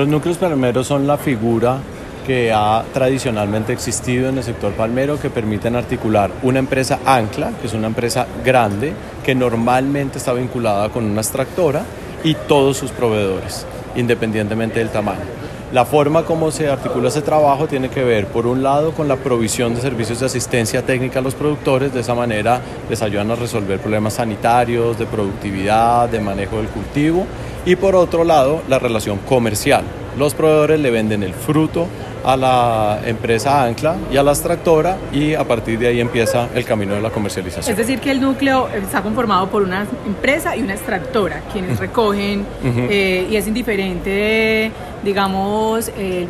Los núcleos palmeros son la figura que ha tradicionalmente existido en el sector palmero que permiten articular una empresa ancla, que es una empresa grande, que normalmente está vinculada con una extractora y todos sus proveedores, independientemente del tamaño. La forma como se articula ese trabajo tiene que ver, por un lado, con la provisión de servicios de asistencia técnica a los productores, de esa manera les ayudan a resolver problemas sanitarios, de productividad, de manejo del cultivo, y por otro lado, la relación comercial. Los proveedores le venden el fruto a la empresa Ancla y a la extractora y a partir de ahí empieza el camino de la comercialización. Es decir, que el núcleo está conformado por una empresa y una extractora, quienes recogen eh, y es indiferente, digamos, eh,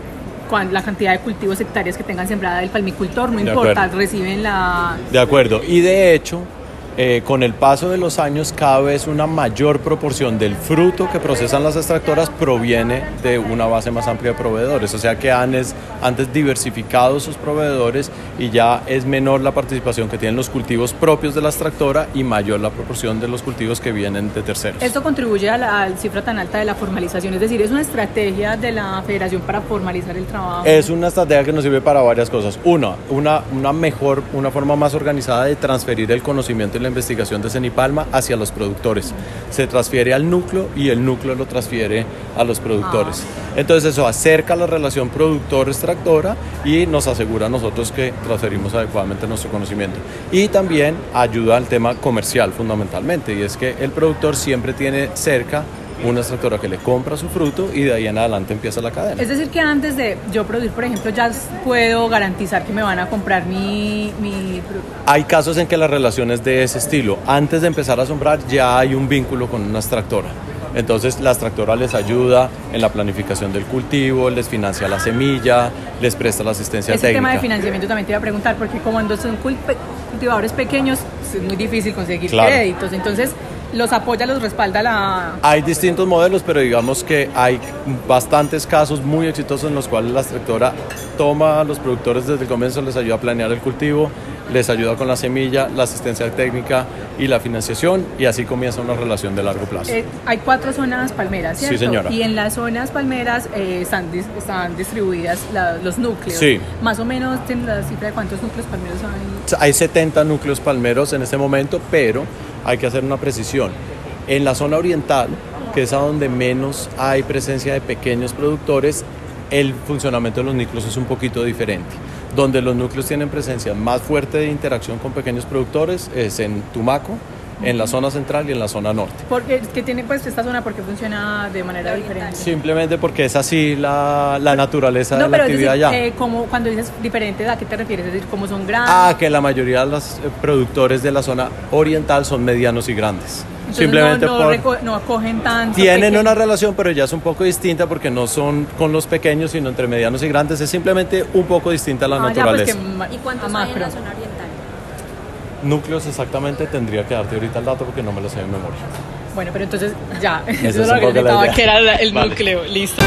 la cantidad de cultivos hectáreas que tengan sembrada el palmicultor, no importa, reciben la... De acuerdo, y de hecho eh, con el paso de los años cada vez una mayor proporción del fruto que procesan las extractoras proviene de una base más amplia de proveedores, o sea que han antes diversificado sus proveedores y ya es menor la participación que tienen los cultivos propios de la extractora y mayor la proporción de los cultivos que vienen de terceros. Esto contribuye a la cifra tan alta de la formalización, es decir, es una estrategia de la federación para formalizar el trabajo. Es una estrategia que nos sirve para varias cosas. Uno, una, una mejor, una forma más organizada de transferir el conocimiento la investigación de Cenipalma hacia los productores. Se transfiere al núcleo y el núcleo lo transfiere a los productores. Ah. Entonces eso acerca la relación productor-extractora y nos asegura a nosotros que transferimos adecuadamente nuestro conocimiento. Y también ayuda al tema comercial fundamentalmente, y es que el productor siempre tiene cerca una extractora que le compra su fruto y de ahí en adelante empieza la cadena. Es decir, que antes de yo producir, por ejemplo, ya puedo garantizar que me van a comprar mi, mi Hay casos en que la relación es de ese estilo. Antes de empezar a sembrar ya hay un vínculo con una extractora. Entonces la extractora les ayuda en la planificación del cultivo, les financia la semilla, les presta la asistencia técnica. Ese tema de financiamiento también te iba a preguntar, porque como cuando son cultivadores pequeños es muy difícil conseguir créditos. Entonces los apoya, los respalda la... Hay distintos modelos, pero digamos que hay bastantes casos muy exitosos en los cuales la extractora toma a los productores desde el comienzo, les ayuda a planear el cultivo, les ayuda con la semilla, la asistencia técnica y la financiación y así comienza una relación de largo plazo. Eh, hay cuatro zonas palmeras, ¿cierto? Sí, señora. Y en las zonas palmeras eh, están, están distribuidas los núcleos. Sí. Más o menos tienen la cifra de cuántos núcleos palmeros hay. Hay 70 núcleos palmeros en este momento, pero hay que hacer una precisión. En la zona oriental, que es a donde menos hay presencia de pequeños productores, el funcionamiento de los núcleos es un poquito diferente. Donde los núcleos tienen presencia más fuerte de interacción con pequeños productores es en Tumaco, en la zona central y en la zona norte. Porque qué tiene pues esta zona porque funciona de manera diferente. Simplemente porque es así la, la naturaleza de la actividad allá. Eh, como cuando dices diferente, ¿a qué te refieres? Es decir, ¿cómo son grandes? Ah, que la mayoría de los eh, productores de la zona oriental son medianos y grandes. Simplemente no, no, acogen tanto. Tienen una relación, pero ya es un poco distinta porque no son con los pequeños, sino entre medianos y grandes. Es simplemente un poco distinta la ah, pues naturaleza. ¿Y cuántos hay en la zona oriental? Núcleos exactamente tendría que darte ahorita el dato porque no me lo sé de memoria. Bueno, pero entonces ya, eso, es lo que que era el núcleo, listo.